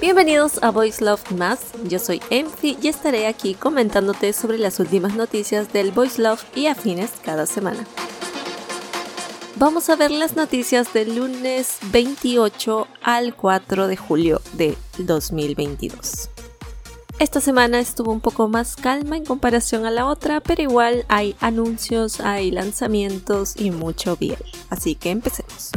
Bienvenidos a Voice Love Más, yo soy Emphy y estaré aquí comentándote sobre las últimas noticias del Voice Love y afines cada semana. Vamos a ver las noticias del lunes 28 al 4 de julio de 2022. Esta semana estuvo un poco más calma en comparación a la otra, pero igual hay anuncios, hay lanzamientos y mucho bien. Así que empecemos.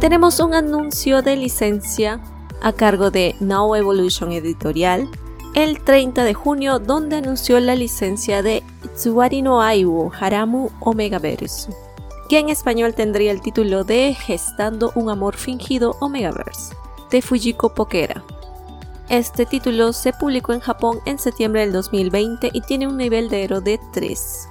Tenemos un anuncio de licencia a cargo de Now Evolution Editorial el 30 de junio donde anunció la licencia de Tsuwari no Aiwu Haramu Omegaverse, que en español tendría el título de Gestando un amor fingido Omegaverse, de Fujiko Pokera. Este título se publicó en Japón en septiembre del 2020 y tiene un nivel de héroe de 3.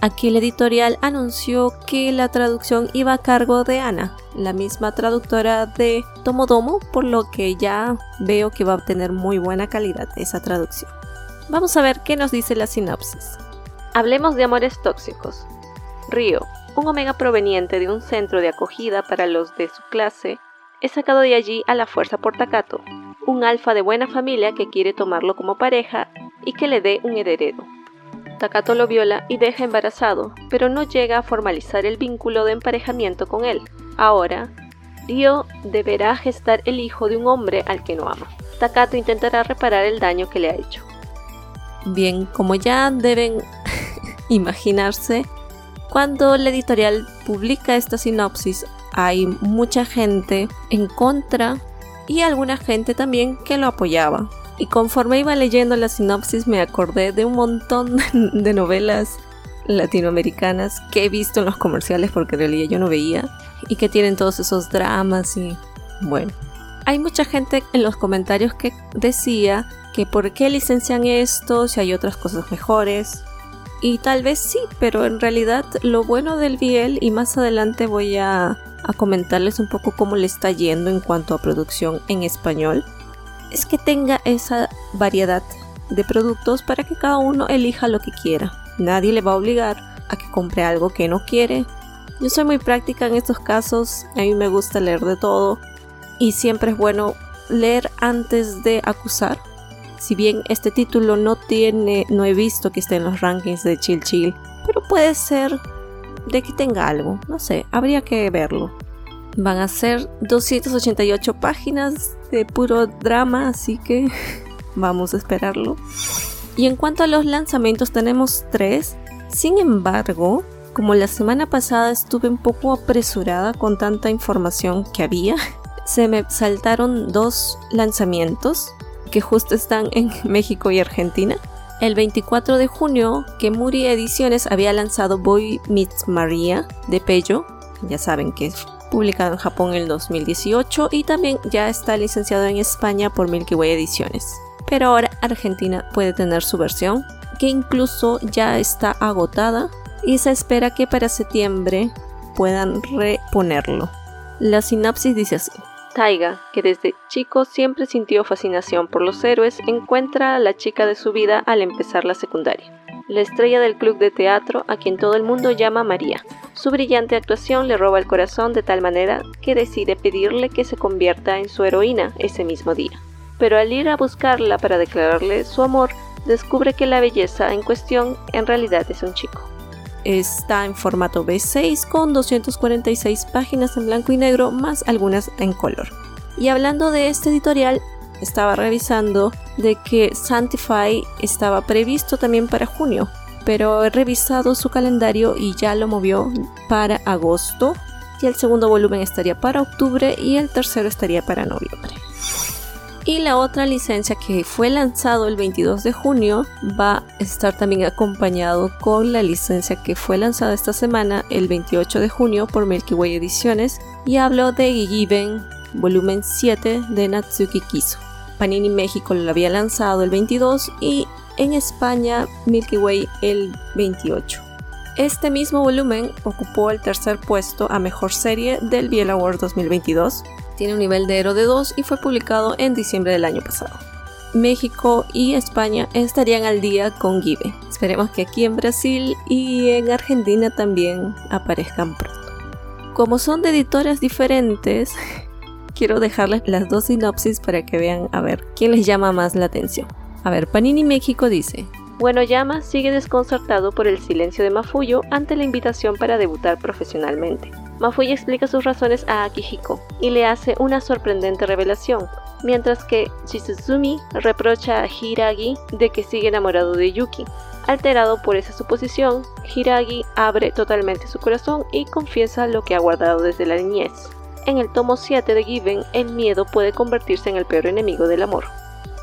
Aquí el editorial anunció que la traducción iba a cargo de Ana, la misma traductora de Tomodomo, por lo que ya veo que va a tener muy buena calidad esa traducción. Vamos a ver qué nos dice la sinopsis. Hablemos de amores tóxicos. Río, un omega proveniente de un centro de acogida para los de su clase, es sacado de allí a la fuerza por Takato, un alfa de buena familia que quiere tomarlo como pareja y que le dé un heredero. Takato lo viola y deja embarazado, pero no llega a formalizar el vínculo de emparejamiento con él. Ahora, Ryo deberá gestar el hijo de un hombre al que no ama. Takato intentará reparar el daño que le ha hecho. Bien, como ya deben imaginarse, cuando la editorial publica esta sinopsis hay mucha gente en contra y alguna gente también que lo apoyaba. Y conforme iba leyendo la sinopsis me acordé de un montón de novelas latinoamericanas que he visto en los comerciales porque en realidad yo no veía y que tienen todos esos dramas y bueno. Hay mucha gente en los comentarios que decía que por qué licencian esto si hay otras cosas mejores. Y tal vez sí, pero en realidad lo bueno del Biel y más adelante voy a, a comentarles un poco cómo le está yendo en cuanto a producción en español es que tenga esa variedad de productos para que cada uno elija lo que quiera. Nadie le va a obligar a que compre algo que no quiere. Yo soy muy práctica en estos casos, a mí me gusta leer de todo y siempre es bueno leer antes de acusar. Si bien este título no tiene, no he visto que esté en los rankings de Chill Chill, pero puede ser de que tenga algo, no sé, habría que verlo. Van a ser 288 páginas de puro drama, así que vamos a esperarlo. Y en cuanto a los lanzamientos tenemos tres. Sin embargo, como la semana pasada estuve un poco apresurada con tanta información que había, se me saltaron dos lanzamientos que justo están en México y Argentina. El 24 de junio, que Ediciones había lanzado Boy Meets Maria de Pello, ya saben que publicado en Japón en el 2018 y también ya está licenciado en España por Milky Way Ediciones. Pero ahora Argentina puede tener su versión, que incluso ya está agotada y se espera que para septiembre puedan reponerlo. La sinapsis dice así. Taiga, que desde chico siempre sintió fascinación por los héroes, encuentra a la chica de su vida al empezar la secundaria la estrella del club de teatro a quien todo el mundo llama María. Su brillante actuación le roba el corazón de tal manera que decide pedirle que se convierta en su heroína ese mismo día. Pero al ir a buscarla para declararle su amor, descubre que la belleza en cuestión en realidad es un chico. Está en formato B6 con 246 páginas en blanco y negro más algunas en color. Y hablando de este editorial, estaba revisando de que Sanctify estaba previsto también para junio, pero he revisado su calendario y ya lo movió para agosto y el segundo volumen estaría para octubre y el tercero estaría para noviembre. Y la otra licencia que fue lanzado el 22 de junio va a estar también acompañado con la licencia que fue lanzada esta semana el 28 de junio por Milky Way Ediciones y hablo de Given volumen 7 de Natsuki Kiso. Panini México lo había lanzado el 22 y en España Milky Way el 28. Este mismo volumen ocupó el tercer puesto a mejor serie del Biel Award 2022. Tiene un nivel de héroe de 2 y fue publicado en diciembre del año pasado. México y España estarían al día con Give. Esperemos que aquí en Brasil y en Argentina también aparezcan pronto. Como son de editoras diferentes, quiero dejarles las dos sinopsis para que vean a ver quién les llama más la atención. A ver, Panini México dice, bueno Yama sigue desconcertado por el silencio de Mafuyo ante la invitación para debutar profesionalmente. Mafuyo explica sus razones a Akihiko y le hace una sorprendente revelación, mientras que Shizuzumi reprocha a Hiragi de que sigue enamorado de Yuki. Alterado por esa suposición, Hiragi abre totalmente su corazón y confiesa lo que ha guardado desde la niñez. En el tomo 7 de Given, el miedo puede convertirse en el peor enemigo del amor.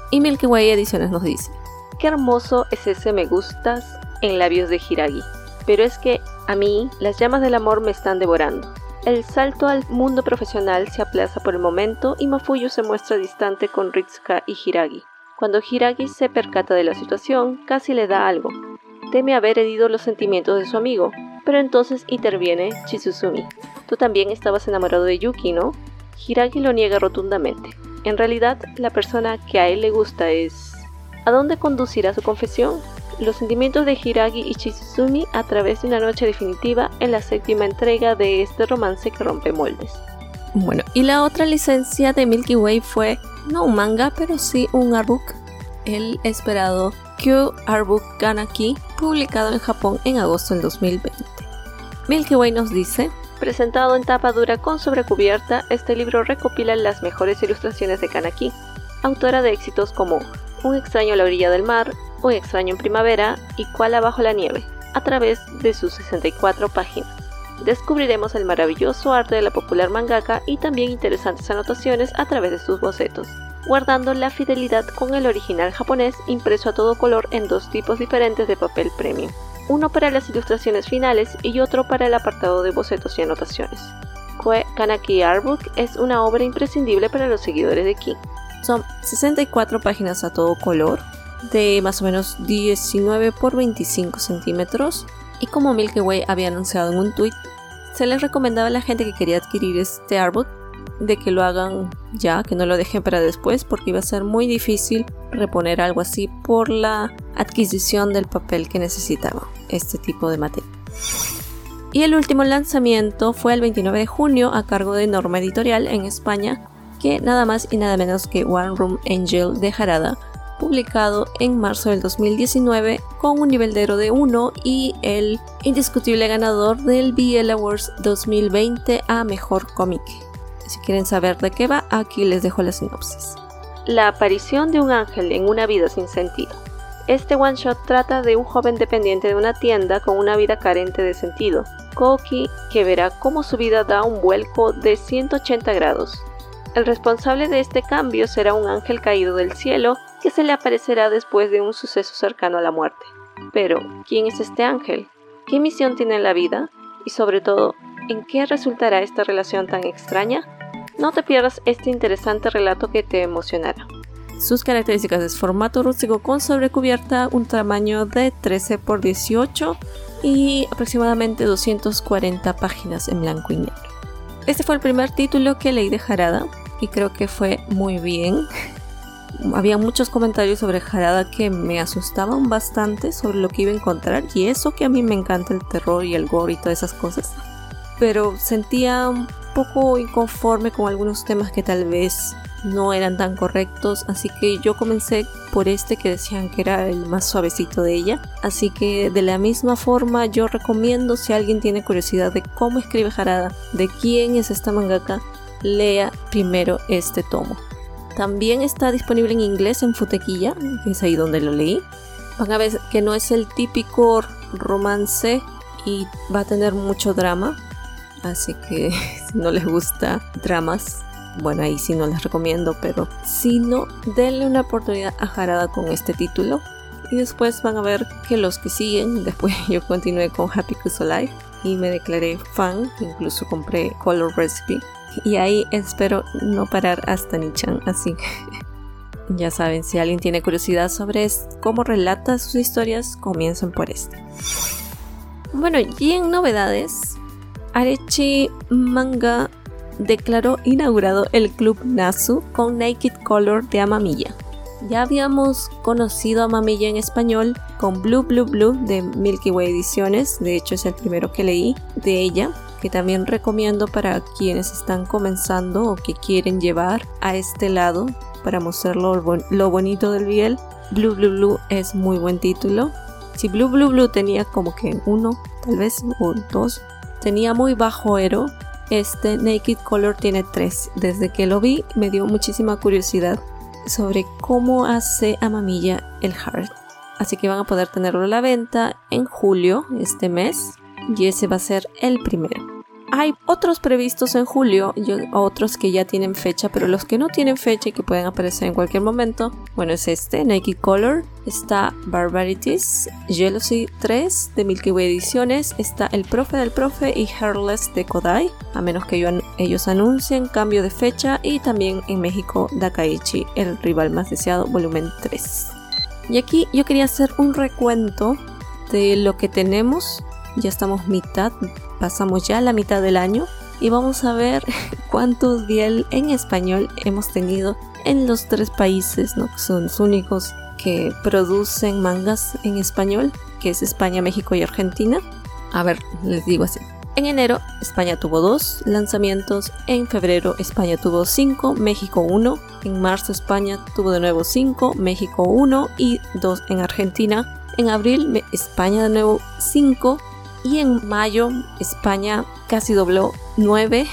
Y Milky Way Ediciones nos dice, qué hermoso es ese me gustas en labios de Hiragi, pero es que a mí las llamas del amor me están devorando. El salto al mundo profesional se aplaza por el momento y Mafuyu se muestra distante con Ritsuka y Hiragi. Cuando Hiragi se percata de la situación, casi le da algo. Teme haber herido los sentimientos de su amigo, pero entonces interviene Chizuzumi. Tú también estabas enamorado de Yuki, ¿no? Hiragi lo niega rotundamente. En realidad, la persona que a él le gusta es... ¿A dónde conducirá su confesión? Los sentimientos de Hiragi y Chizuzumi a través de una noche definitiva en la séptima entrega de este romance que rompe moldes. Bueno, y la otra licencia de Milky Way fue no un manga, pero sí un artbook, el esperado Q Artbook Ganaki, publicado en Japón en agosto del 2020. Milky Way nos dice, presentado en tapa dura con sobrecubierta, este libro recopila las mejores ilustraciones de Kanaki, autora de éxitos como Un extraño a la orilla del mar, Un extraño en primavera y Koala bajo la nieve, a través de sus 64 páginas. Descubriremos el maravilloso arte de la popular mangaka y también interesantes anotaciones a través de sus bocetos, guardando la fidelidad con el original japonés impreso a todo color en dos tipos diferentes de papel premium uno para las ilustraciones finales y otro para el apartado de bocetos y anotaciones. Kanaki Artbook es una obra imprescindible para los seguidores de Ki. Son 64 páginas a todo color, de más o menos 19 por 25 centímetros, y como Milky Way había anunciado en un tweet, se les recomendaba a la gente que quería adquirir este artbook de que lo hagan ya, que no lo dejen para después, porque iba a ser muy difícil reponer algo así por la adquisición del papel que necesitaba este tipo de materia. Y el último lanzamiento fue el 29 de junio a cargo de Norma Editorial en España, que nada más y nada menos que One Room Angel de Jarada, publicado en marzo del 2019 con un nivel de héroe de 1 y el indiscutible ganador del BL Awards 2020 a Mejor Cómic. Si quieren saber de qué va, aquí les dejo la sinopsis. La aparición de un ángel en una vida sin sentido. Este one shot trata de un joven dependiente de una tienda con una vida carente de sentido, Koki, que verá cómo su vida da un vuelco de 180 grados. El responsable de este cambio será un ángel caído del cielo que se le aparecerá después de un suceso cercano a la muerte. Pero, ¿quién es este ángel? ¿Qué misión tiene en la vida? Y sobre todo, ¿en qué resultará esta relación tan extraña? No te pierdas este interesante relato que te emocionará. Sus características es formato rústico con sobrecubierta, un tamaño de 13 x 18 y aproximadamente 240 páginas en blanco y negro. Este fue el primer título que leí de Jarada y creo que fue muy bien. Había muchos comentarios sobre Jarada que me asustaban bastante sobre lo que iba a encontrar y eso que a mí me encanta el terror y el gore y todas esas cosas. Pero sentía un poco inconforme con algunos temas que tal vez no eran tan correctos, así que yo comencé por este que decían que era el más suavecito de ella. Así que de la misma forma yo recomiendo si alguien tiene curiosidad de cómo escribe Harada, de quién es esta mangaka, lea primero este tomo. También está disponible en inglés en Futequilla, que es ahí donde lo leí. Van a ver que no es el típico romance y va a tener mucho drama. Así que si no les gusta dramas, bueno, ahí sí no les recomiendo, pero si no, denle una oportunidad a Jarada con este título. Y después van a ver que los que siguen, después yo continué con Happy Cuso Life y me declaré fan, incluso compré Color Recipe. Y ahí espero no parar hasta Nichan, así que ya saben, si alguien tiene curiosidad sobre cómo relata sus historias, comiencen por este. Bueno, y en novedades, Arechi Manga declaró inaugurado el club Nasu con Naked Color de Amamiya. Ya habíamos conocido a en español con Blue Blue Blue de Milky Way Ediciones, de hecho es el primero que leí de ella, que también recomiendo para quienes están comenzando o que quieren llevar a este lado para mostrar lo, lo bonito del Biel. Blue Blue Blue es muy buen título. Si Blue Blue Blue tenía como que uno, tal vez, o dos, tenía muy bajo ero, este Naked Color tiene tres. Desde que lo vi me dio muchísima curiosidad sobre cómo hace a mamilla el heart. Así que van a poder tenerlo a la venta en julio, este mes, y ese va a ser el primero. Hay otros previstos en julio y otros que ya tienen fecha, pero los que no tienen fecha y que pueden aparecer en cualquier momento, bueno, es este, Naked Color, está Barbarities, Jealousy 3 de Milky Way Ediciones, está El Profe del Profe y Hairless de Kodai, a menos que ellos anuncien cambio de fecha, y también en México Dakaichi, el rival más deseado, volumen 3. Y aquí yo quería hacer un recuento de lo que tenemos ya estamos mitad, pasamos ya la mitad del año y vamos a ver cuántos Biel en español hemos tenido en los tres países, ¿no? Que son los únicos que producen mangas en español, que es España, México y Argentina. A ver, les digo así. En enero España tuvo dos lanzamientos, en febrero España tuvo cinco, México uno, en marzo España tuvo de nuevo cinco, México uno y dos en Argentina. En abril España de nuevo cinco, y en mayo España casi dobló 9,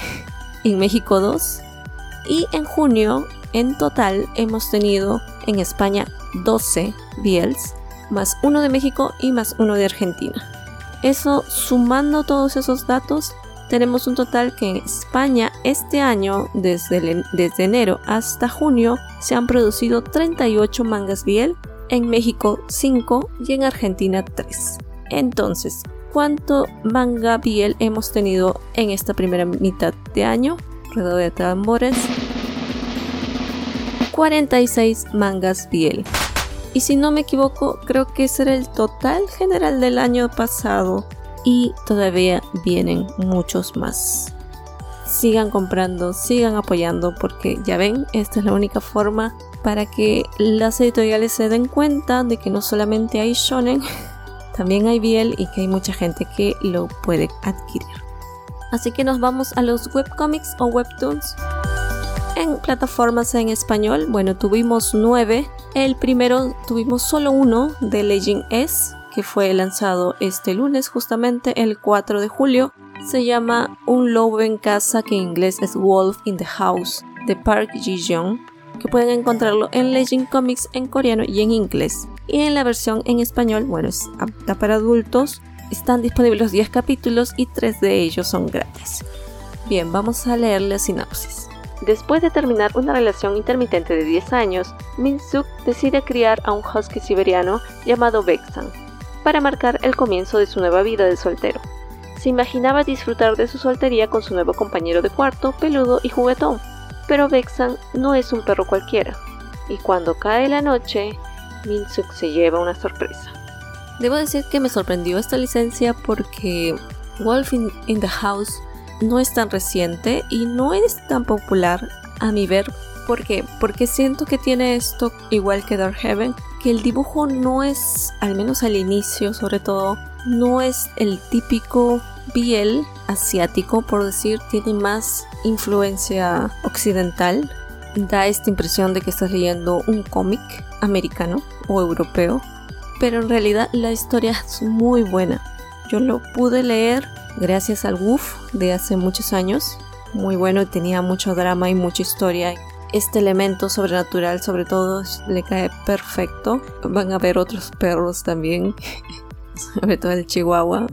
en México 2 y en junio en total hemos tenido en España 12 Biels, más uno de México y más uno de Argentina. Eso sumando todos esos datos, tenemos un total que en España este año, desde, desde enero hasta junio, se han producido 38 mangas Biel, en México 5 y en Argentina 3. Entonces, cuánto manga biel hemos tenido en esta primera mitad de año. Ruedo de tambores. 46 mangas biel. Y si no me equivoco, creo que ese era el total general del año pasado. Y todavía vienen muchos más. Sigan comprando, sigan apoyando, porque ya ven, esta es la única forma para que las editoriales se den cuenta de que no solamente hay shonen, también hay Biel y que hay mucha gente que lo puede adquirir. Así que nos vamos a los webcomics o webtoons. En plataformas en español, bueno, tuvimos nueve. El primero tuvimos solo uno de Legend S, que fue lanzado este lunes, justamente el 4 de julio. Se llama Un lobo en casa, que en inglés es Wolf in the House, de Park Ji-jeong, que pueden encontrarlo en Legend Comics en coreano y en inglés y en la versión en español, bueno, es apta para adultos. Están disponibles los 10 capítulos y 3 de ellos son gratis. Bien, vamos a leer la sinopsis. Después de terminar una relación intermitente de 10 años, Min-suk decide criar a un husky siberiano llamado Beksan para marcar el comienzo de su nueva vida de soltero. Se imaginaba disfrutar de su soltería con su nuevo compañero de cuarto, peludo y juguetón, pero Beksan no es un perro cualquiera, y cuando cae la noche, Minsuk se lleva una sorpresa. Debo decir que me sorprendió esta licencia porque Wolf in, the House no es tan reciente y no es tan popular a mi ver. ¿Por qué? Porque siento que tiene esto igual que Dark Heaven, que el dibujo no es, al menos al inicio sobre todo, no es el típico biel asiático, por decir, tiene más influencia occidental. Da esta impresión de que estás leyendo un cómic americano o europeo, pero en realidad la historia es muy buena. Yo lo pude leer gracias al WUF de hace muchos años, muy bueno, tenía mucho drama y mucha historia. Este elemento sobrenatural sobre todo le cae perfecto. Van a ver otros perros también, sobre todo el chihuahua.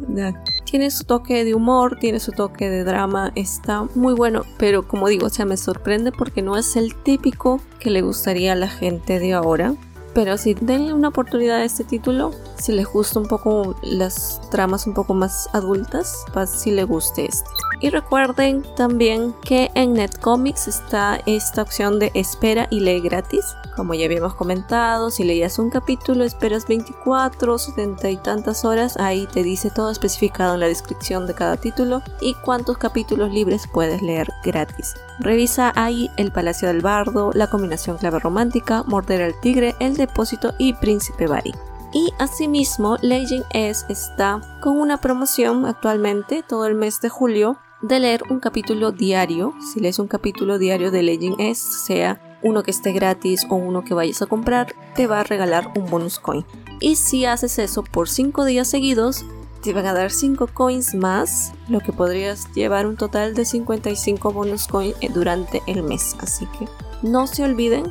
Tiene su toque de humor, tiene su toque de drama, está muy bueno, pero como digo, o sea, me sorprende porque no es el típico que le gustaría a la gente de ahora. Pero si denle una oportunidad a este título, si les gusta un poco las tramas un poco más adultas, pues si le guste este. Y recuerden también que en Netcomics está esta opción de espera y lee gratis. Como ya habíamos comentado, si leías un capítulo, esperas 24, 70 y tantas horas, ahí te dice todo especificado en la descripción de cada título y cuántos capítulos libres puedes leer gratis. Revisa ahí El Palacio del Bardo, La Combinación Clave Romántica, Morder al Tigre, El Depósito y Príncipe Bari. Y asimismo, Legend S está con una promoción actualmente todo el mes de julio de leer un capítulo diario. Si lees un capítulo diario de Legend S, sea uno que esté gratis o uno que vayas a comprar, te va a regalar un bonus coin. Y si haces eso por 5 días seguidos, te van a dar 5 coins más, lo que podrías llevar un total de 55 bonus coins durante el mes. Así que no se olviden,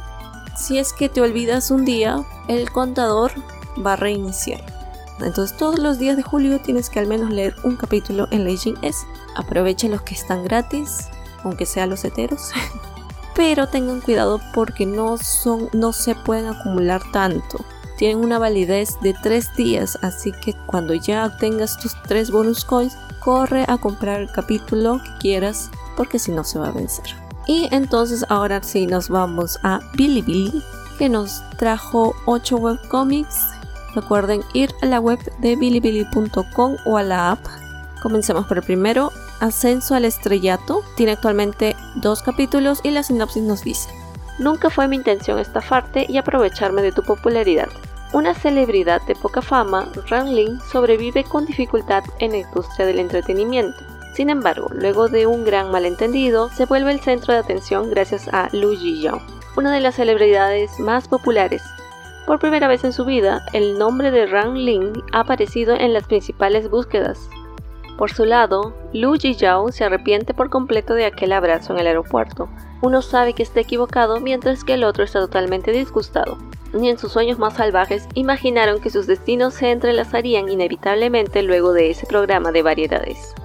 si es que te olvidas un día, el contador va a reiniciar. Entonces todos los días de julio tienes que al menos leer un capítulo en Legend S. Aprovecha los que están gratis, aunque sean los heteros. Pero tengan cuidado porque no, son, no se pueden acumular tanto. Tienen una validez de 3 días, así que cuando ya tengas tus 3 bonus coins, corre a comprar el capítulo que quieras porque si no se va a vencer. Y entonces ahora sí nos vamos a Bilibili que nos trajo 8 webcomics Recuerden ir a la web de bilibili.com o a la app. Comencemos por el primero, Ascenso al Estrellato. Tiene actualmente dos capítulos y la sinopsis nos dice. Nunca fue mi intención estafarte y aprovecharme de tu popularidad. Una celebridad de poca fama, Ran Ling sobrevive con dificultad en la industria del entretenimiento. Sin embargo, luego de un gran malentendido, se vuelve el centro de atención gracias a Lu Yiyao, una de las celebridades más populares, por primera vez en su vida, el nombre de Ran Ling ha aparecido en las principales búsquedas. Por su lado, Lu Yao se arrepiente por completo de aquel abrazo en el aeropuerto. Uno sabe que está equivocado mientras que el otro está totalmente disgustado. Ni en sus sueños más salvajes imaginaron que sus destinos se entrelazarían inevitablemente luego de ese programa de variedades.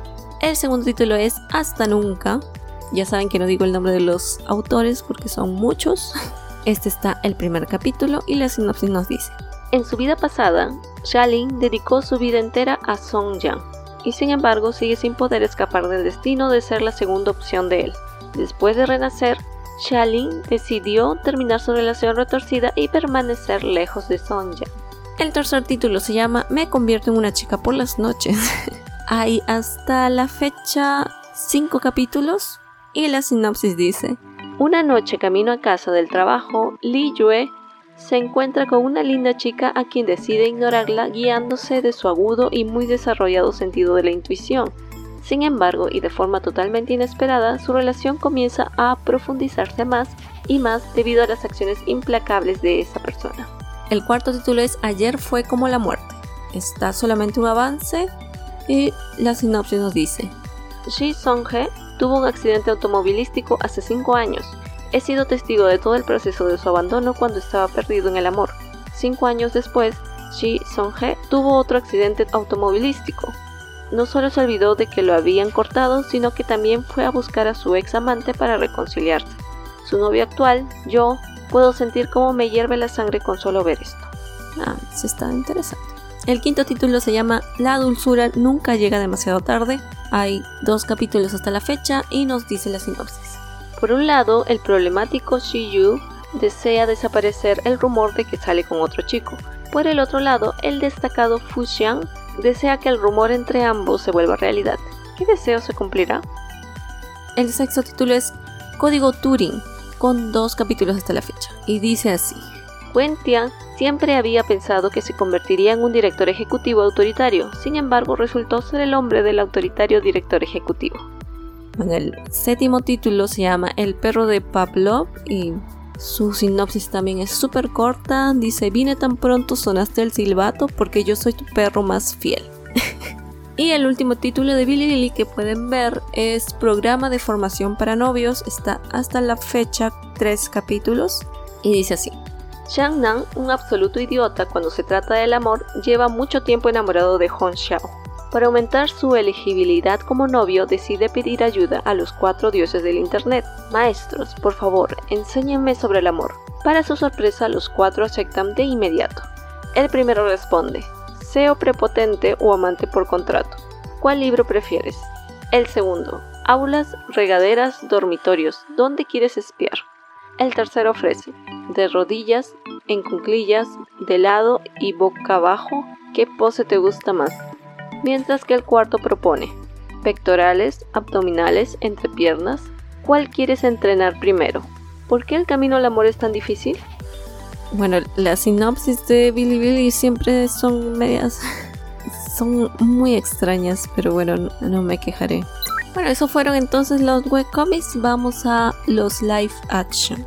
El segundo título es Hasta Nunca. Ya saben que no digo el nombre de los autores porque son muchos. Este está el primer capítulo y la sinopsis nos dice. En su vida pasada, Shalin dedicó su vida entera a Song Yang y sin embargo sigue sin poder escapar del destino de ser la segunda opción de él. Después de renacer, Shalin decidió terminar su relación retorcida y permanecer lejos de Song Yang. El tercer título se llama Me convierto en una chica por las noches. Hay hasta la fecha 5 capítulos y la sinopsis dice, una noche camino a casa del trabajo, Li Yue se encuentra con una linda chica a quien decide ignorarla guiándose de su agudo y muy desarrollado sentido de la intuición. Sin embargo, y de forma totalmente inesperada, su relación comienza a profundizarse más y más debido a las acciones implacables de esa persona. El cuarto título es Ayer fue como la muerte. Está solamente un avance y la sinopsis nos dice. Shi Song-he tuvo un accidente automovilístico hace 5 años. He sido testigo de todo el proceso de su abandono cuando estaba perdido en el amor. Cinco años después, Shi Song-he tuvo otro accidente automovilístico. No solo se olvidó de que lo habían cortado, sino que también fue a buscar a su ex amante para reconciliarse. Su novio actual, yo, puedo sentir cómo me hierve la sangre con solo ver esto. Ah, se está interesante. El quinto título se llama La dulzura nunca llega demasiado tarde. Hay dos capítulos hasta la fecha y nos dice la sinopsis. Por un lado, el problemático Yu desea desaparecer el rumor de que sale con otro chico. Por el otro lado, el destacado Fu Xiang desea que el rumor entre ambos se vuelva realidad. ¿Qué deseo se cumplirá? El sexto título es Código Turing, con dos capítulos hasta la fecha, y dice así. Wen Tian siempre había pensado que se convertiría en un director ejecutivo autoritario, sin embargo resultó ser el hombre del autoritario director ejecutivo. El séptimo título se llama El perro de Pavlov y su sinopsis también es súper corta. Dice, vine tan pronto, sonaste el silbato porque yo soy tu perro más fiel. y el último título de Billy Lily que pueden ver es Programa de Formación para Novios. Está hasta la fecha tres capítulos y dice así. Shang Nan, un absoluto idiota cuando se trata del amor, lleva mucho tiempo enamorado de Hong Xiao. Para aumentar su elegibilidad como novio, decide pedir ayuda a los cuatro dioses del Internet. Maestros, por favor, enséñenme sobre el amor. Para su sorpresa, los cuatro aceptan de inmediato. El primero responde, SEO prepotente o amante por contrato. ¿Cuál libro prefieres? El segundo, aulas, regaderas, dormitorios, ¿dónde quieres espiar? El tercero ofrece de rodillas, en cuclillas, de lado y boca abajo, ¿qué pose te gusta más? Mientras que el cuarto propone pectorales, abdominales, entrepiernas, ¿cuál quieres entrenar primero? ¿Por qué el camino al amor es tan difícil? Bueno, las sinopsis de Billy Billy siempre son medias. son muy extrañas, pero bueno, no, no me quejaré. Bueno, eso fueron entonces los webcomics. Vamos a los live action.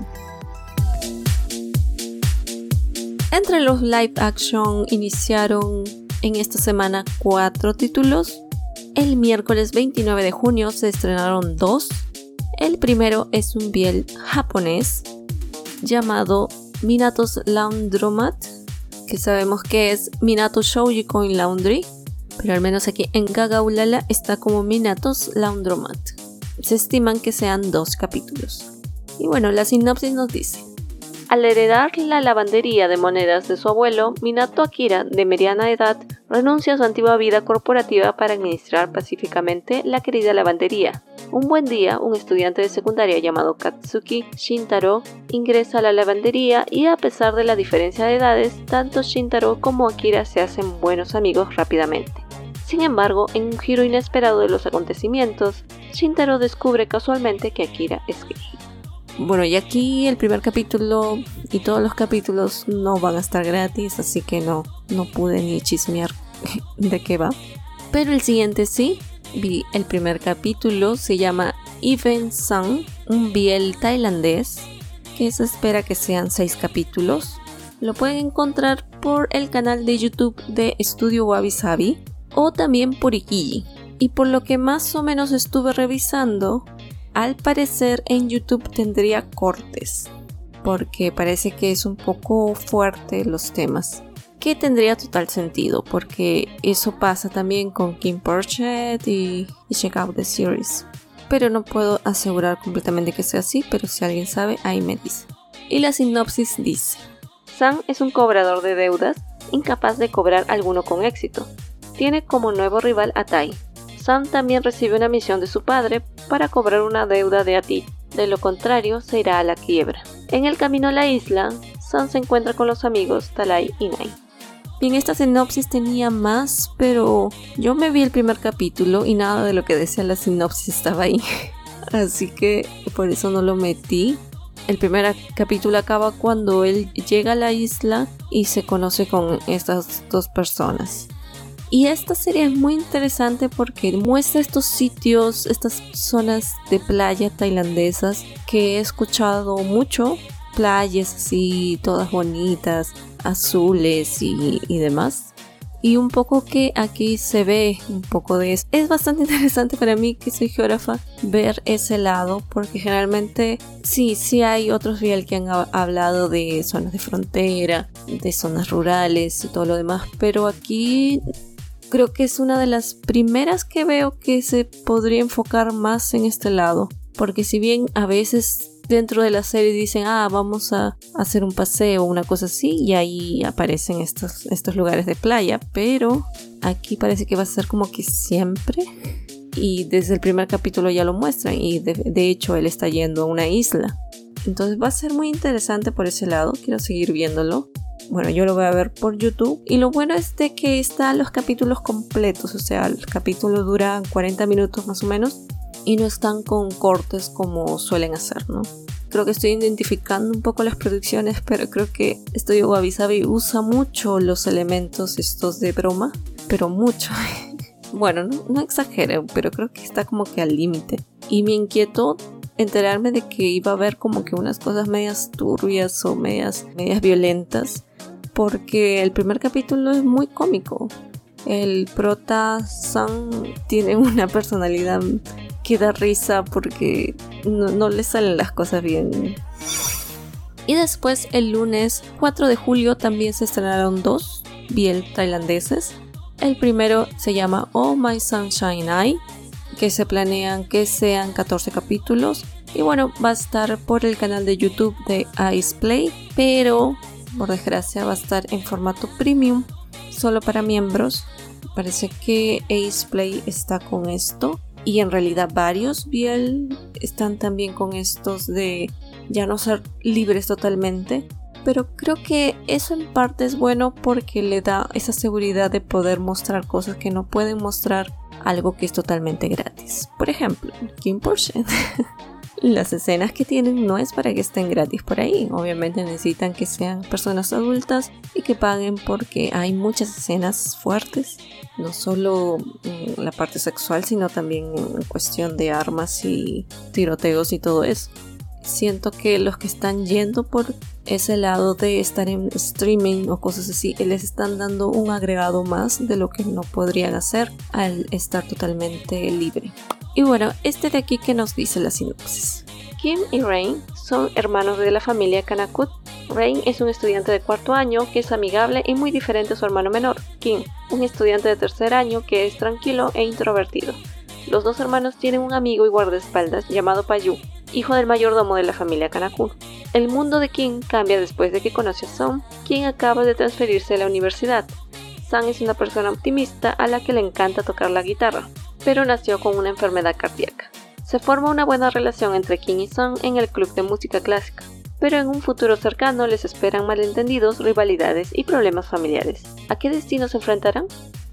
Entre los live action iniciaron en esta semana cuatro títulos. El miércoles 29 de junio se estrenaron dos. El primero es un biel japonés llamado Minatos Laundromat, que sabemos que es Minato Shouji Coin Laundry, pero al menos aquí en Gagaulala está como Minatos Laundromat. Se estiman que sean dos capítulos. Y bueno, la sinopsis nos dice. Al heredar la lavandería de monedas de su abuelo, Minato Akira, de mediana edad, renuncia a su antigua vida corporativa para administrar pacíficamente la querida lavandería. Un buen día, un estudiante de secundaria llamado Katsuki Shintaro ingresa a la lavandería y a pesar de la diferencia de edades, tanto Shintaro como Akira se hacen buenos amigos rápidamente. Sin embargo, en un giro inesperado de los acontecimientos, Shintaro descubre casualmente que Akira es gay. Bueno, y aquí el primer capítulo y todos los capítulos no van a estar gratis, así que no, no pude ni chismear de qué va. Pero el siguiente sí, vi el primer capítulo, se llama Even Sun, un biel tailandés, que se espera que sean seis capítulos. Lo pueden encontrar por el canal de YouTube de Estudio Wabi Sabi o también por Ikiji. Y por lo que más o menos estuve revisando, al parecer en YouTube tendría cortes, porque parece que es un poco fuerte los temas. Que tendría total sentido, porque eso pasa también con Kim Porchet y, Check Out the Series. Pero no puedo asegurar completamente que sea así, pero si alguien sabe, ahí me dice. Y la sinopsis dice: Sam es un cobrador de deudas, incapaz de cobrar alguno con éxito. Tiene como nuevo rival a Tai, Sam también recibe una misión de su padre para cobrar una deuda de Ati, de lo contrario se irá a la quiebra. En el camino a la isla, Sam se encuentra con los amigos Talai y Nai. Bien, esta sinopsis tenía más, pero yo me vi el primer capítulo y nada de lo que decía la sinopsis estaba ahí. Así que por eso no lo metí. El primer capítulo acaba cuando él llega a la isla y se conoce con estas dos personas. Y esta serie es muy interesante porque muestra estos sitios, estas zonas de playa tailandesas que he escuchado mucho. Playas así, todas bonitas, azules y, demás. Y un poco que aquí se ve un poco de eso. Es bastante interesante para mí que soy geógrafa ver ese lado porque generalmente sí, sí hay otros real que han hablado de zonas de frontera, de zonas rurales y todo lo demás, pero aquí creo que es una de las primeras que veo que se podría enfocar más en este lado. Porque si bien a veces dentro de la serie dicen, ah, vamos a hacer un paseo o una cosa así, y ahí aparecen estos, estos lugares de playa, pero aquí parece que va a ser como que siempre. Y desde el primer capítulo ya lo muestran, y de, de hecho él está yendo a una isla. Entonces va a ser muy interesante por ese lado, quiero seguir viéndolo bueno, yo lo voy a ver por YouTube. Y lo bueno es de que están los capítulos completos, o sea, el capítulo dura 40 minutos más o menos y no están con cortes como suelen hacer, ¿no? Creo que estoy identificando un poco las producciones, pero creo que Estudio Wabi Sabi usa mucho los elementos estos de broma, pero mucho. bueno, no, no exagero, pero creo que está como que al límite. Y me inquietó enterarme de que iba a haber como que unas cosas medias turbias o medias, medias violentas porque el primer capítulo es muy cómico. El prota Sam tiene una personalidad que da risa porque no, le salen las cosas bien. Y después el lunes 4 de julio también se estrenaron dos biel tailandeses. El primero se llama Oh My Sunshine Eye, que se planean que sean 14 capítulos. Y bueno, va a estar por el canal de YouTube de Ice Play, pero por desgracia va a estar en formato premium solo para miembros. Parece que Ace Play está con esto. y en realidad varios Biel están también con estos de ya no ser libres totalmente. Pero creo que eso en parte es bueno porque le da esa seguridad de poder mostrar cosas que no pueden mostrar algo que es totalmente gratis. Por ejemplo, Kim Porsche. Las escenas que tienen no es para que estén gratis por ahí. Obviamente necesitan que sean personas adultas y que paguen porque hay muchas escenas fuertes. No solo en la parte sexual, sino también en cuestión de armas y tiroteos y todo eso. Siento que los que están yendo por ese lado de estar en streaming o cosas así, les están dando un agregado más de lo que no podrían hacer al estar totalmente libre. Y bueno, este de aquí que nos dice la sinopsis. Kim y Rain son hermanos de la familia Kanakut. Rain es un estudiante de cuarto año que es amigable y muy diferente a su hermano menor, Kim, un estudiante de tercer año que es tranquilo e introvertido. Los dos hermanos tienen un amigo y guardaespaldas llamado Payu, hijo del mayordomo de la familia Kanakut. El mundo de Kim cambia después de que conoce a Son, quien acaba de transferirse a la universidad. Sam es una persona optimista a la que le encanta tocar la guitarra pero nació con una enfermedad cardíaca. Se forma una buena relación entre Kim y Song en el club de música clásica, pero en un futuro cercano les esperan malentendidos, rivalidades y problemas familiares. ¿A qué destino se enfrentarán?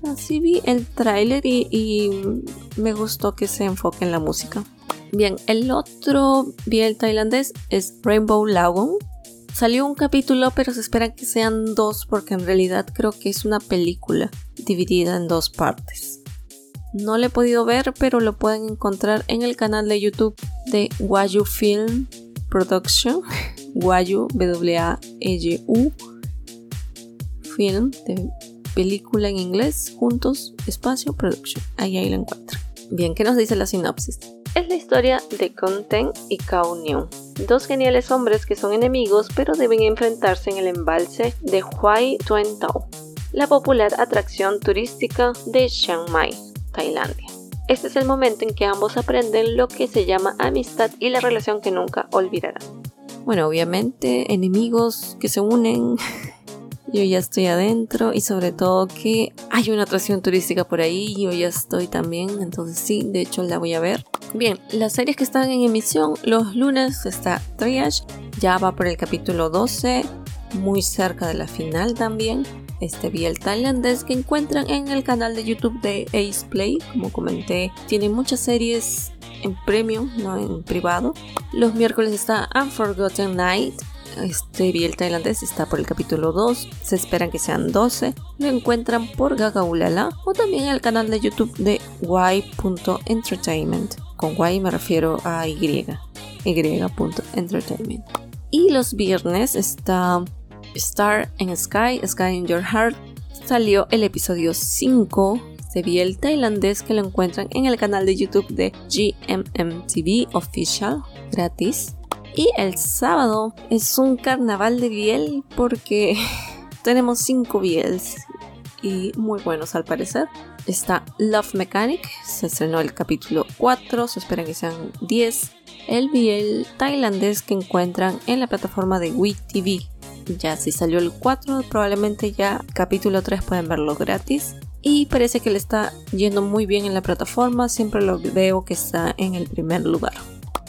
Así vi el tráiler y, me gustó que se enfoque en la música. Bien, el otro bien tailandés es Rainbow Lagoon. Salió un capítulo, pero se espera que sean dos porque en realidad creo que es una película dividida en dos partes. No lo he podido ver, pero lo pueden encontrar en el canal de YouTube de Wayu Film Production. Wayu, W-A-Y-U. Film, de película en inglés, juntos, espacio, production. Ahí, ahí lo encuentran. Bien, ¿qué nos dice la sinopsis? Es la historia de Conten y Kao Nyun, dos geniales hombres que son enemigos pero deben enfrentarse en el embalse de Huai Tao, la popular atracción turística de Chiang Mai. Tailandia. Este es el momento en que ambos aprenden lo que se llama amistad y la relación que nunca olvidarán. Bueno, obviamente enemigos que se unen. Yo ya estoy adentro y sobre todo que hay una atracción turística por ahí. Yo ya estoy también, entonces sí, de hecho la voy a ver. Bien, las series que están en emisión los lunes está Triage, ya va por el capítulo 12, muy cerca de la final también este Biel tailandés que encuentran en el canal de YouTube de Ace Play. Como comenté, tiene muchas series en premium, no en privado. Los miércoles está Unforgotten Night. Este Biel tailandés está por el capítulo 2. Se esperan que sean 12. Lo encuentran por Gagaulala o también el canal de YouTube de y.entertainment. Con y me refiero a y. y.entertainment. Y los viernes está Star in Sky, Sky in Your Heart, salió el episodio 5 de Biel tailandés que lo encuentran en el canal de YouTube de GMMTV Official, gratis. Y el sábado es un carnaval de Biel porque tenemos 5 Biels y muy buenos al parecer. Está Love Mechanic, se estrenó el capítulo 4, se espera que sean 10. El Biel tailandés que encuentran en la plataforma de WeTV ya si salió el 4, probablemente ya capítulo 3 pueden verlo gratis. Y parece que le está yendo muy bien en la plataforma, siempre lo veo que está en el primer lugar.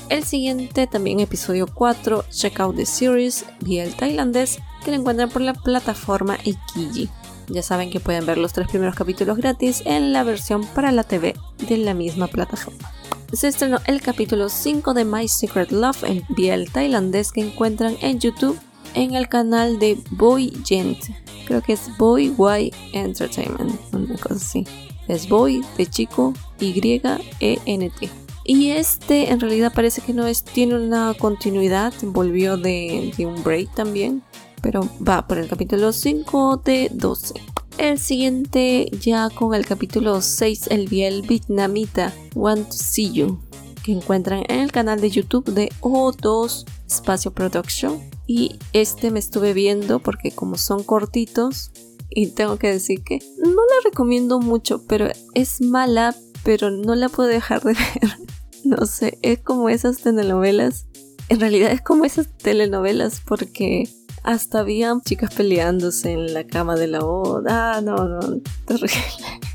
El siguiente, también episodio 4, Check Out the Series, vía el tailandés, que lo encuentran por la plataforma Ikiji. Ya saben que pueden ver los tres primeros capítulos gratis en la versión para la TV de la misma plataforma. Se estrenó el capítulo 5 de My Secret Love en vía el tailandés que encuentran en YouTube en el canal de Boy Gent. Creo que es Boy Y Entertainment, una cosa así. Es Boy de chico Y-E-N-T. Y este en realidad parece que no es, tiene una continuidad, volvió de, de un break también, pero va por el capítulo 5 de 12. El siguiente ya con el capítulo 6, el biel vietnamita Want to See You, que encuentran en el canal de YouTube de O2 Espacio Production y este me estuve viendo porque como son cortitos y tengo que decir que no la recomiendo mucho, pero es mala, pero no la puedo dejar de ver. No sé, es como esas telenovelas. En realidad es como esas telenovelas porque hasta había chicas peleándose en la cama de la boda. Ah, no, no, terrible.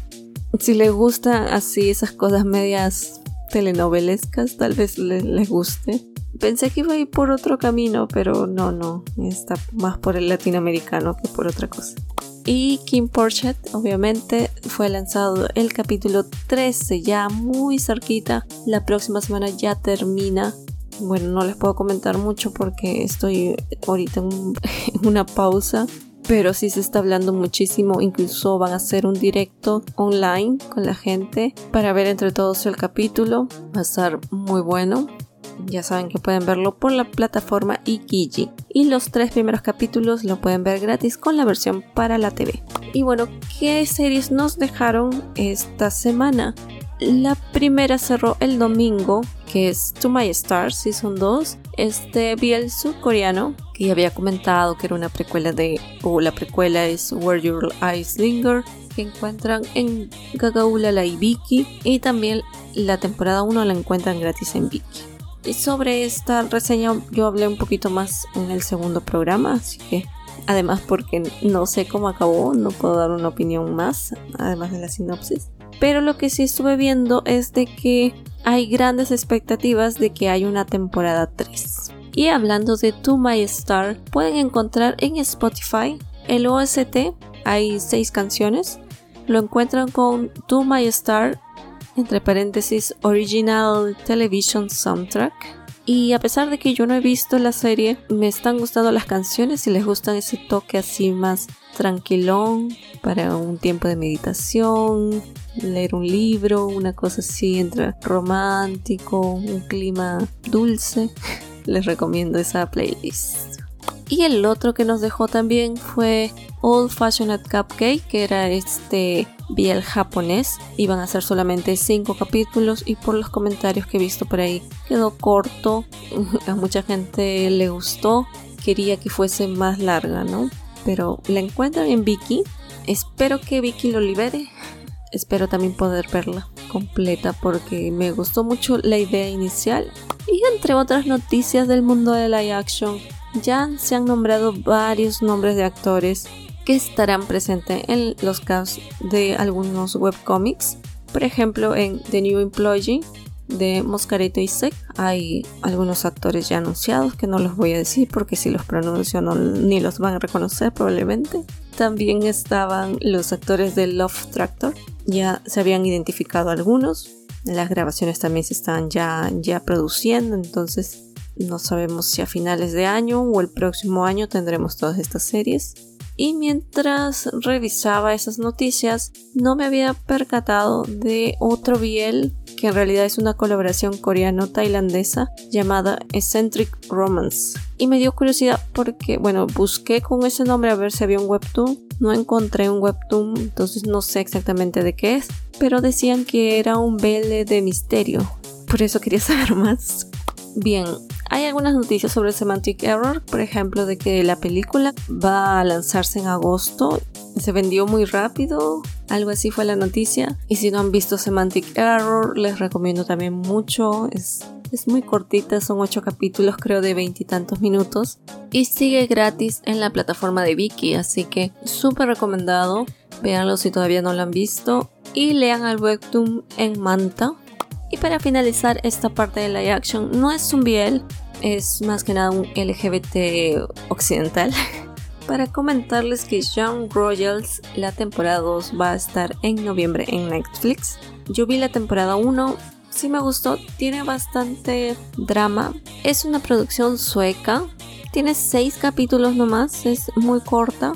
Si les gustan así esas cosas medias telenovelescas, tal vez les, guste. Pensé que iba a ir por otro camino, pero no, no, está más por el latinoamericano que por otra cosa. Y Kim Porchet, obviamente, fue lanzado el capítulo 13, ya muy cerquita. La próxima semana ya termina. Bueno, no les puedo comentar mucho porque estoy ahorita en una pausa pero sí se está hablando muchísimo, incluso van a hacer un directo online con la gente para ver entre todos el capítulo, va a estar muy bueno. Ya saben que pueden verlo por la plataforma Ikiji. Y los tres primeros capítulos lo pueden ver gratis con la versión para la TV. Y bueno, ¿qué series nos dejaron esta semana? La primera cerró el domingo, que es To My Star Season 2. Este vi el surcoreano, que ya había comentado que era una precuela de, o la precuela es Where Your Eyes Linger, que encuentran en Gagaulala y Viki. Y también la temporada 1 la encuentran gratis en Viki. Y sobre esta reseña yo hablé un poquito más en el segundo programa, así que además porque no sé cómo acabó, no puedo dar una opinión más, además de la sinopsis. Pero lo que sí estuve viendo es de que hay grandes expectativas de que hay una temporada 3. Y hablando de To My Star, pueden encontrar en Spotify el OST, hay 6 canciones. Lo encuentran con To My Star, entre paréntesis, Original Television Soundtrack. Y a pesar de que yo no he visto la serie, me están gustando las canciones y les gustan ese toque así más tranquilón para un tiempo de meditación, leer un libro, una cosa así entre romántico, un clima dulce. Les recomiendo esa playlist. Y el otro que nos dejó también fue Old Fashioned Cupcake, que era este biel japonés. Iban a ser solamente 5 capítulos y por los comentarios que he visto por ahí quedó corto. A mucha gente le gustó, quería que fuese más larga, ¿no? Pero la encuentran en Vicky. Espero que Vicky lo libere espero también poder verla completa porque me gustó mucho la idea inicial. Y entre otras noticias del mundo de live action, ya se han nombrado varios nombres de actores que estarán presentes en los casos de algunos webcomics. Por ejemplo, en The New Employee de Moscareto y Sec hay algunos actores ya anunciados que no los voy a decir porque si los pronuncio no, ni los van a reconocer probablemente. También estaban los actores de Love Tractor ya se habían identificado algunos. Las grabaciones también se están ya, ya produciendo, entonces no sabemos si a finales de año o el próximo año tendremos todas estas series. Y mientras revisaba esas noticias, no me había percatado de otro biel que en realidad es una colaboración coreano-tailandesa llamada Eccentric Romance. Y me dio curiosidad porque, bueno, busqué con ese nombre a ver si había un webtoon. No encontré un webtoon, entonces no sé exactamente de qué es, pero decían que era un BL de misterio. Por eso quería saber más. Bien, hay algunas noticias sobre Semantic Error, por ejemplo, de que la película va a lanzarse en agosto. Se vendió muy rápido, algo así fue la noticia. Y si no han visto Semantic Error, les recomiendo también mucho. Es, es muy cortita, son 8 capítulos, creo, de veintitantos minutos. Y sigue gratis en la plataforma de Viki, así que súper recomendado. Véanlo si todavía no lo han visto. Y lean al webtoon en Manta, y para finalizar esta parte de la action, no es un BL, es más que nada un LGBT occidental. para comentarles que Young Royals, la temporada 2 va a estar en noviembre en Netflix. Yo vi la temporada 1, sí me gustó, tiene bastante drama. Es una producción sueca, tiene 6 capítulos nomás, es muy corta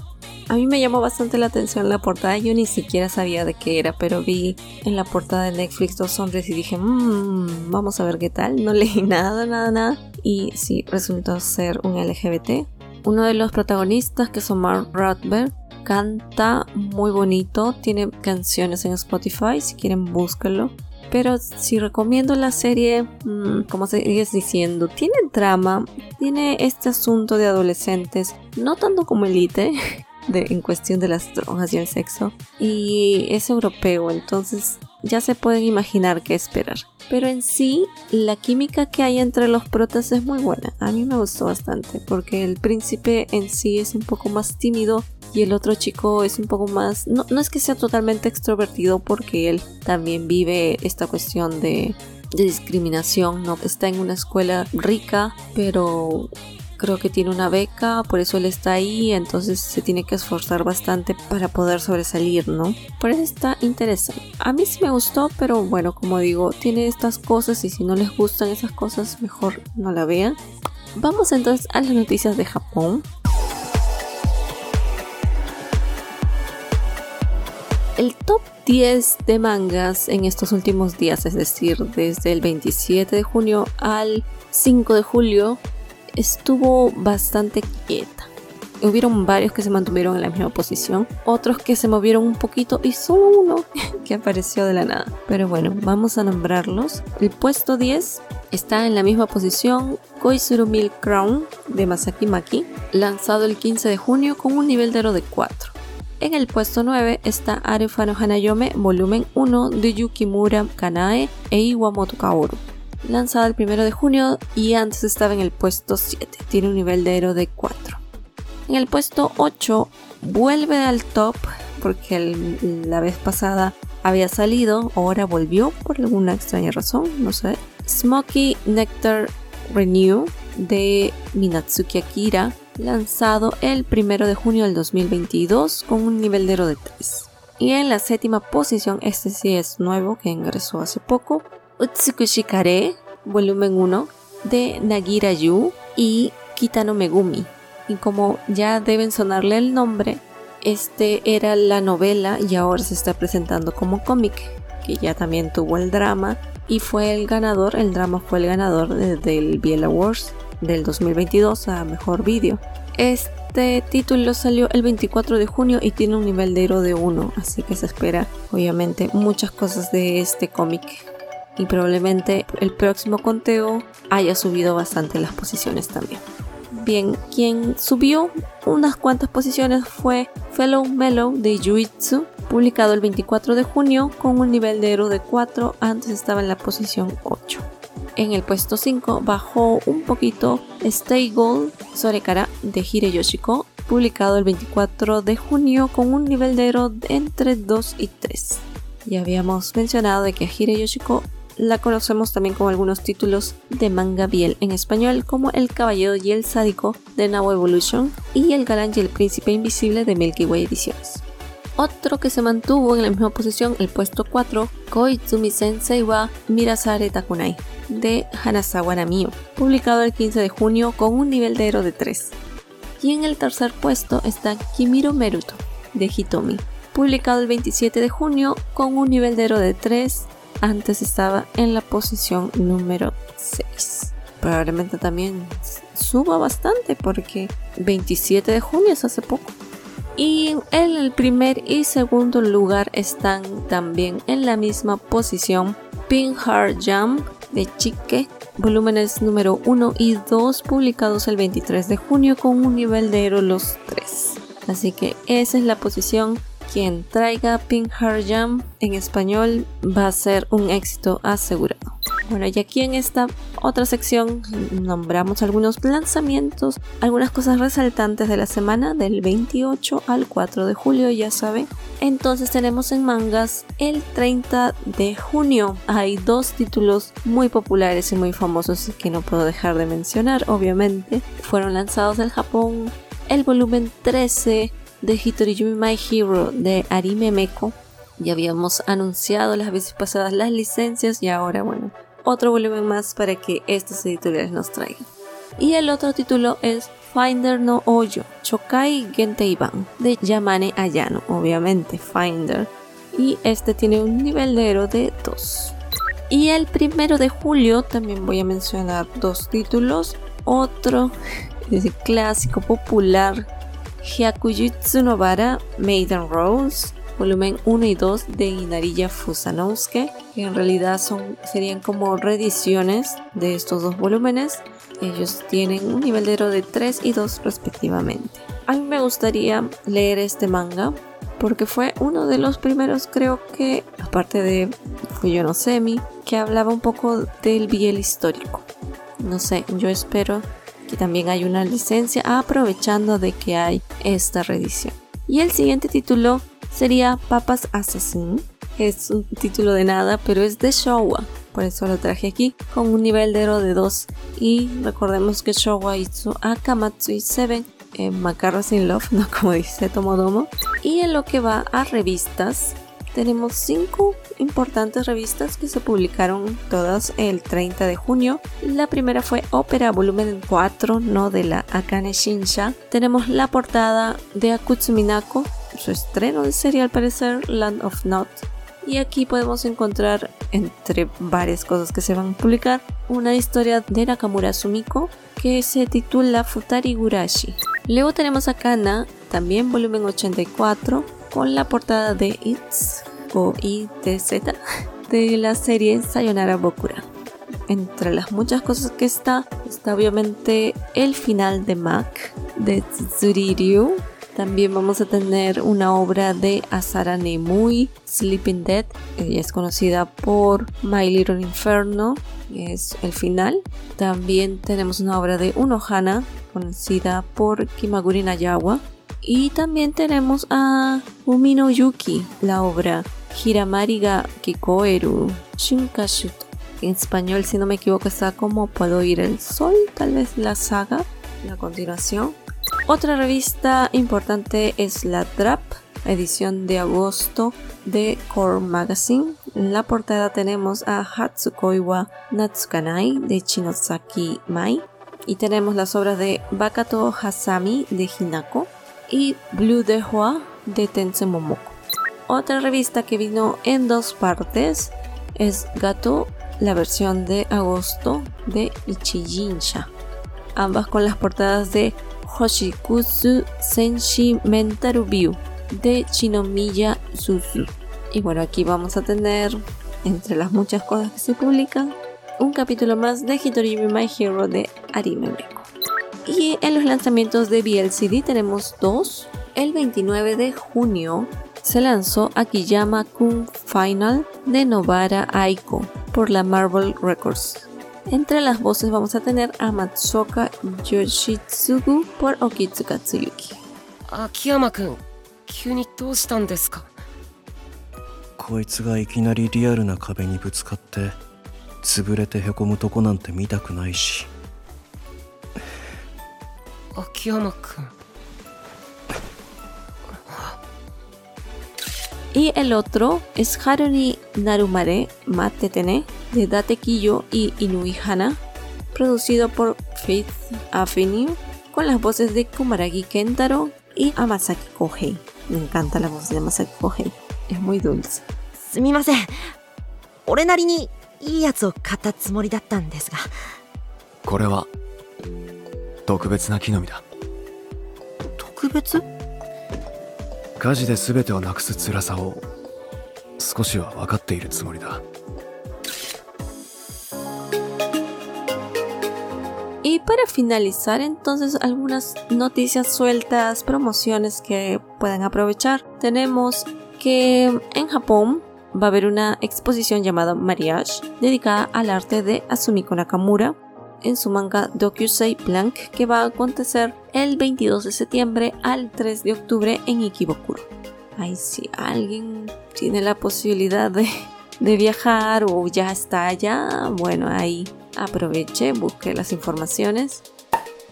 a mí me llamó bastante la atención la portada. Yo ni siquiera sabía de qué era, pero vi en la portada de Netflix dos hombres y dije, mmm, vamos a ver qué tal. No leí nada, nada, nada. Y sí, resultó ser un LGBT. Uno de los protagonistas, que es Omar Radberg, canta muy bonito. Tiene canciones en Spotify, si quieren búsquenlo. Pero si recomiendo la serie, mmm, como sigues diciendo, tiene drama, tiene este asunto de adolescentes, no tanto como Elite, en cuestión de las drogas y el sexo. Y es europeo, entonces ya se pueden imaginar qué esperar. Pero en sí, la química que hay entre los protas es muy buena. A mí me gustó bastante porque el príncipe en sí es un poco más tímido y el otro chico es un poco más... No, no es que sea totalmente extrovertido porque él también vive esta cuestión de de discriminación, no está en una escuela rica, pero creo que tiene una beca, por eso él está ahí, entonces se tiene que esforzar bastante para poder sobresalir, ¿no? Por eso está interesante. A mí sí me gustó, pero bueno, como digo, tiene estas cosas y si no les gustan esas cosas, mejor no la vean. Vamos entonces a las noticias de Japón. El top 10 de mangas en estos últimos días, es decir, desde el 27 de junio al 5 de julio, estuvo bastante quieta. Hubieron varios que se mantuvieron en la misma posición, otros que se movieron un poquito y solo uno que apareció de la nada. Pero bueno, vamos a nombrarlos. El puesto 10 está en la misma posición Koizuru Milk Crown de Masaki Maki, lanzado el 15 de junio con un nivel de oro de 4. En el puesto 9 está Arefano Hanayome volumen 1 de Yukimura Kanae e Iwamoto Kaoru lanzada el 1 de junio y antes estaba en el puesto 7, tiene un nivel de héroe de 4. En el puesto 8 vuelve al top porque la vez pasada había salido, ahora volvió por alguna extraña razón, no sé. Smoky Nectar Renew de Minatsuki Akira, lanzado el 1 de junio del 2022 con un nivel de héroe de 3. Y en la séptima posición, este sí es nuevo, que ingresó hace poco, Utsukushi Kare, volumen 1, de Nagira Yu y Kitano Megumi. Y como ya deben sonarle el nombre, este era la novela y ahora se está presentando como cómic, que ya también tuvo el drama y fue el ganador, el drama fue el ganador del Biel Awards del 2022 a Mejor Vídeo. Este título salió el 24 de junio y tiene un nivel de héroe de 1, así que se espera obviamente muchas cosas de este cómic y probablemente el próximo conteo haya subido bastante las posiciones también. Bien, quien subió unas cuantas posiciones fue Fellow Mellow de Yuitsu, publicado el 24 de junio con un nivel de héroe de 4, antes estaba en la posición 8. En el puesto 5 bajó un poquito Stay Gold Sorekara de Hire Yoshiko, publicado el 24 de junio con un nivel de héroe entre 2 y 3. Ya habíamos mencionado de que Hire Yoshiko la conocemos también con algunos títulos de manga biel en español como El Caballero y el Sádico de Now Evolution y El Galán y el Príncipe Invisible de Milky Way Ediciones. Otro que se mantuvo en la misma posición, el puesto 4, Koizumi Sensei wa Mirasare Takunai de Hanasawa Namio, publicado el 15 de junio con un nivel de héroe de 3. Y en el tercer puesto está Kimiro Meruto de Hitomi, publicado el 27 de junio con un nivel de héroe de 3 antes estaba en la posición número 6. Probablemente también suba bastante porque 27 de junio es hace poco. Y en el primer y segundo lugar están también en la misma posición Pink Heart Jump de Chique, volúmenes número 1 y 2 publicados el 23 de junio con un nivel de héroe los 3. Así que esa es la posición quien traiga Pink Heart Jam en español va a ser un éxito asegurado. Bueno, y aquí en esta otra sección nombramos algunos lanzamientos, algunas cosas resaltantes de la semana del 28 al 4 de julio, ya saben. Entonces tenemos en mangas el 30 de junio. Hay dos títulos muy populares y muy famosos que no puedo dejar de mencionar, obviamente. Fueron lanzados en Japón el volumen 13 de Hitoriyumi My Hero de Arime Meko. Ya habíamos anunciado las veces pasadas las licencias y ahora, bueno, otro volumen más para que estos editoriales nos traigan. Y el otro título es Finder no Oyo, Chokai Genteiban de Yamane Ayano, obviamente Finder. Y este tiene un nivel de héroe de 2. Y el primero de julio también voy a mencionar dos títulos. Otro es clásico popular Hyakujutsu no Bara Maiden Rose, volumen 1 y 2 de Inariya Fusanousuke, que en realidad son, serían como reediciones de estos dos volúmenes. Ellos tienen un nivel de héroe de 3 y 2 respectivamente. A mí me gustaría leer este manga porque fue uno de los primeros, creo que, aparte de Fuyono Semi, que hablaba un poco del biel histórico. No sé, yo espero que también hay una licencia aprovechando de que hay esta reedición. Y el siguiente título sería Papas Assassin. Es un título de nada, pero es de Showa. por eso lo traje aquí, con un nivel de héroe de 2. Y recordemos que Showa hizo Akamatsui 7 en Macarras in Love, no como dice Tomodomo. Y en lo que va a revistas, tenemos 5 importantes revistas que se publicaron todas el 30 de junio. La primera fue Ópera volumen 4, no de la Akane Shinsha. Tenemos la portada de Akutsuminako, su estreno de serie al parecer, Land of Not. Y aquí podemos encontrar, entre varias cosas que se van a publicar, una historia de Nakamura Sumiko que se titula Futari Gurashi. Luego tenemos a Kana, también volumen 84, con la portada de It's o ITZ de la serie Sayonara Bokura. Entre las muchas cosas que está, está obviamente el final de Mac de Tsuri Ryu. También vamos a tener una obra de Asara Nemui, Sleeping Dead. Ella es conocida por My Little Inferno, es el final. También tenemos una obra de Unohana, conocida por Kimaguri Nayawa. Y también tenemos a Umino Yuki, la obra Hiramari ga Kikoeru Shunkashuto. En español, si no me equivoco, está como Puedo ir el sol, tal vez la saga, la continuación. Otra revista importante es la Trap, edición de agosto de Core Magazine. En la portada tenemos a Hatsukoiwa Natsukanai de Chinosaki Mai. Y tenemos las obras de Bakato Hasami de Hinako y Blue Dehua de Tense Momoko. Otra revista que vino en dos partes es Gato, la versión de agosto de Ichijinsha. Ambas con las portadas de Hoshikusu Senshi Mentaru View de Chinomiya Suzu. Y bueno, aquí vamos a tener, entre las muchas cosas que se publican, un capítulo más de Hitorimi My Hero de Arime Meko. Y en los lanzamientos de BLCD tenemos dos. El 29 de junio se lanzó Akiyama Kun Final de Novara Aiko por la Marvel Records. Entre las voces vamos a tener a Matsuoka Yoshitsugu por Okitsuka Tsuyuki. Akiyama-kun, 急にどうしたんですかこいつがいきなりリアルな壁にぶつかって潰れてへこむとこなんて見たくないし 秋山くん Y el otro es Haruni Narumare Matetene de Date Kiyo y Inui Hana, producido por Faith Avenue, con las voces de Kumaragi Kentaro y Amasaki Kohei. Me encanta la voz de Amasaki Kohei, es muy dulce. すみません俺なりにいいやつを買ったつもりだったんですがこれは 特別な木の実だ特別火事で全てをなくす辛さを少しは分かっているつもりだ Y para finalizar entonces algunas noticias sueltas, promociones que puedan aprovechar. Tenemos que en Japón va a haber una exposición llamada Mariage dedicada al arte de Asumiko Nakamura en su manga Dokusei Blank que va a acontecer el 22 de septiembre al 3 de octubre en Ikebukuro. Ahí si alguien tiene la posibilidad de, viajar o ya está allá, bueno, ahí aproveche, busque las informaciones.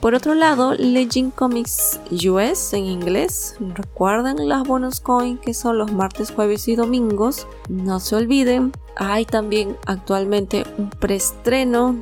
Por otro lado, Legend Comics US en inglés. Recuerden las bonus coin que son los martes, jueves y domingos. No se olviden. Hay también actualmente un preestreno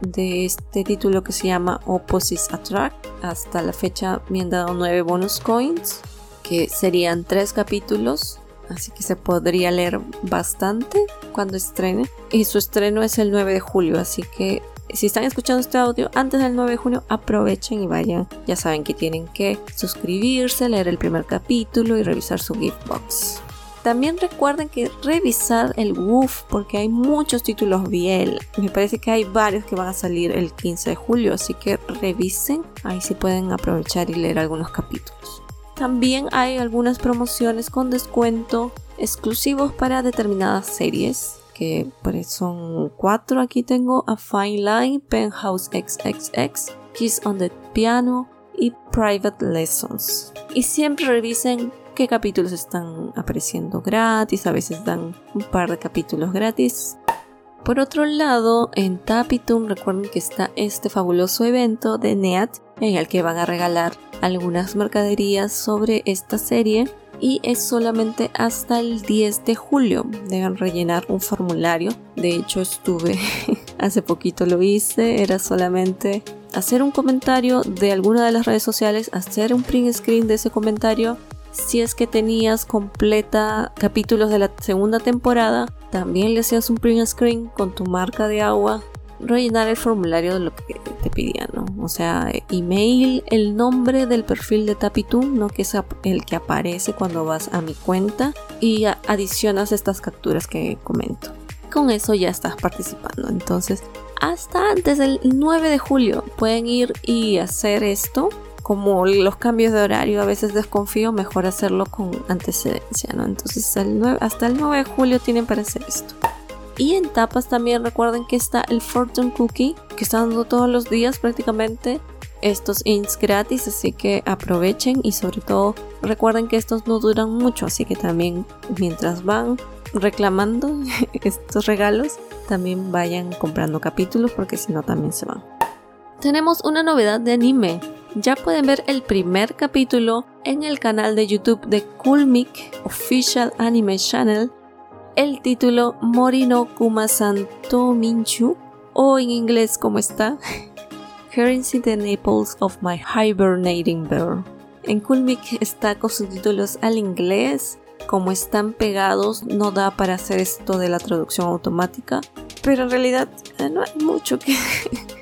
de este título que se llama Opposites Attract. Hasta la fecha me han dado 9 bonus coins, que serían 3 capítulos. Así que se podría leer bastante cuando estrene. Y su estreno es el 9 de julio, así que si están escuchando este audio antes del 9 de junio, aprovechen y vayan. Ya saben que tienen que suscribirse, leer el primer capítulo y revisar su gift box. También recuerden que revisar el WooF porque hay muchos títulos BL. Me parece que hay varios que van a salir el 15 de julio, así que revisen. Ahí sí pueden aprovechar y leer algunos capítulos. También hay algunas promociones con descuento exclusivos para determinadas series que pues, son cuatro. Aquí tengo A Fine Line, Penthouse XXX, Kiss on the Piano y Private Lessons. Y siempre revisen capítulos están apareciendo gratis. A veces dan un par de capítulos gratis. Por otro lado, en Tapitum recuerden que está este fabuloso evento de NEAT en el que van a regalar algunas mercaderías sobre esta serie y es solamente hasta el 10 de julio. Deben rellenar un formulario. De hecho, estuve hace poquito lo hice. Era solamente hacer un comentario de alguna de las redes sociales, hacer un print screen de ese comentario. Si es que tenías completa capítulos de la segunda temporada, también le hacías un print screen con tu marca de agua rellenar el formulario de lo que te pedían, ¿no? O sea, email, el nombre del perfil de Tapitum, ¿no? Que es el que aparece cuando vas a mi cuenta y adicionas estas capturas que comento. Con eso ya estás participando. Entonces, hasta antes del 9 de julio pueden ir y hacer esto. Como los cambios de horario a veces desconfío, mejor hacerlo con antecedencia, ¿no? Entonces, hasta el 9 de julio tienen para hacer esto. Y en tapas también recuerden que está el Fortune Cookie, que está dando todos los días prácticamente estos ints gratis, así que aprovechen y sobre todo recuerden que estos no duran mucho, así que también mientras van reclamando estos regalos, también vayan comprando capítulos porque si no también se van. Tenemos una novedad de anime. Ya pueden ver el primer capítulo en el canal de YouTube de Coolmic Official Anime Channel el título Morino Kuma Santo Minchu o en inglés como está Currency the Naples of My Hibernating Bear. En Kulmik está con sus títulos al inglés, como están pegados no da para hacer esto de la traducción automática, pero en realidad eh, no hay mucho que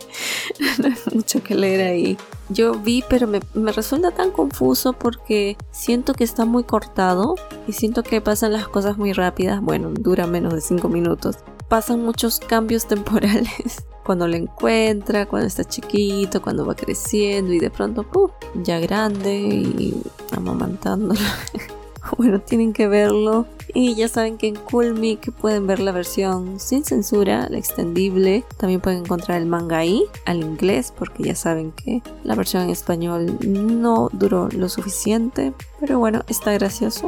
no hay mucho que leer ahí. Yo vi, pero me, resulta tan confuso porque siento que está muy cortado y siento que pasan las cosas muy rápidas. Bueno, dura menos de 5 minutos. Pasan muchos cambios temporales. Cuando lo encuentra, cuando está chiquito, cuando va creciendo y de pronto, ya grande y amamantándolo. bueno, tienen que verlo. Y ya saben que en Coolmic pueden ver la versión sin censura, la extendible. También pueden encontrar el manga ahí, al inglés, porque ya saben que la versión en español no duró lo suficiente. Pero bueno, está gracioso.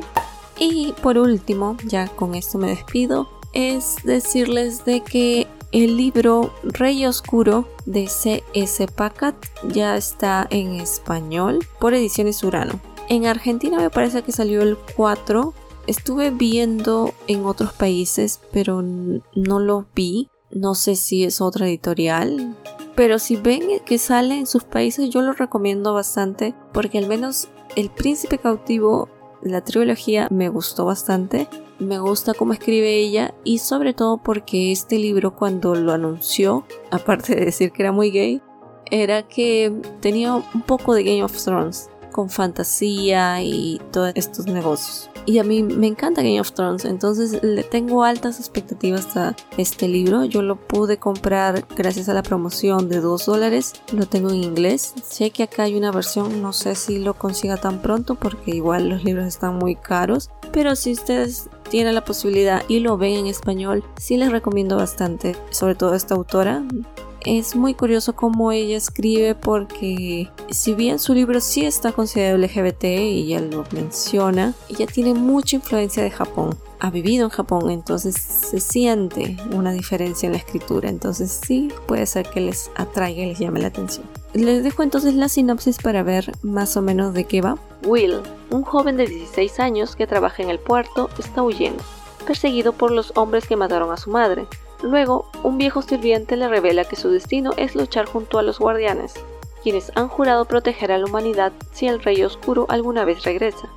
Y por último, ya con esto me despido, es decirles de que el libro Rey Oscuro de C.S. Pacat ya está en español por Ediciones Urano. En Argentina me parece que salió el 4. Estuve viendo en otros países, pero no lo vi. No sé si es otra editorial. Pero si ven que sale en sus países, yo lo recomiendo bastante. Porque al menos El Príncipe Cautivo, la trilogía, me gustó bastante. Me gusta cómo escribe ella. Y sobre todo porque este libro, cuando lo anunció, aparte de decir que era muy gay, era que tenía un poco de Game of Thrones con fantasía y todos estos negocios. Y a mí me encanta Game of Thrones, entonces le tengo altas expectativas a este libro. Yo lo pude comprar gracias a la promoción de 2 dólares. Lo tengo en inglés. Sé que acá hay una versión, no sé si lo consiga tan pronto porque igual los libros están muy caros. Pero si ustedes tienen la posibilidad y lo ven en español, sí les recomiendo bastante, sobre todo esta autora es muy curioso cómo ella escribe porque si bien su libro sí está considerado LGBT y ella lo menciona, ella tiene mucha influencia de Japón. Ha vivido en Japón, entonces se siente una diferencia en la escritura. Entonces sí puede ser que les atraiga y les llame la atención. Les dejo entonces la sinopsis para ver más o menos de qué va. Will, un joven de 16 años que trabaja en el puerto, está huyendo, perseguido por los hombres que mataron a su madre. Luego, un viejo sirviente le revela que su destino es luchar junto a los guardianes, quienes han jurado proteger a la humanidad si el Rey Oscuro alguna vez regresa.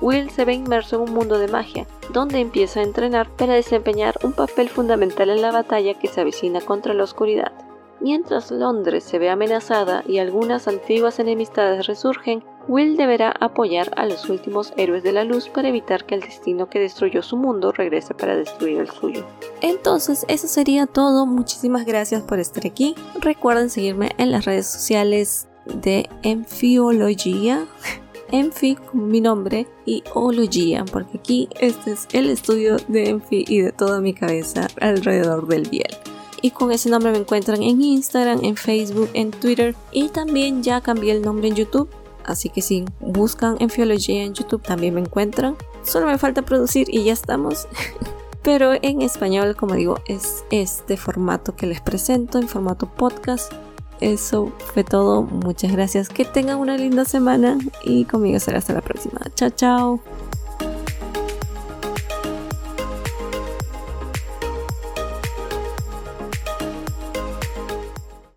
Will se ve inmerso en un mundo de magia, donde empieza a entrenar para desempeñar un papel fundamental en la batalla que se avecina contra la oscuridad. Mientras Londres se ve amenazada y algunas antiguas enemistades resurgen, Will deberá apoyar a los últimos héroes de la luz para evitar que el destino que destruyó su mundo regrese para destruir el suyo. Entonces, eso sería todo. Muchísimas gracias por estar aquí. Recuerden seguirme en las redes sociales de Enfiología. Enfi como mi nombre y Ología, porque aquí este es el estudio de Enfi y de toda mi cabeza alrededor del biel y con ese nombre me encuentran en Instagram, en Facebook, en Twitter y también ya cambié el nombre en YouTube Así que si buscan en Fiología en YouTube también me encuentran. Solo me falta producir y ya estamos. pero en español, como digo, es este formato que les presento, en formato podcast. Eso fue todo. Muchas gracias. Que tengan una linda semana y conmigo será hasta la próxima. Chao, chao.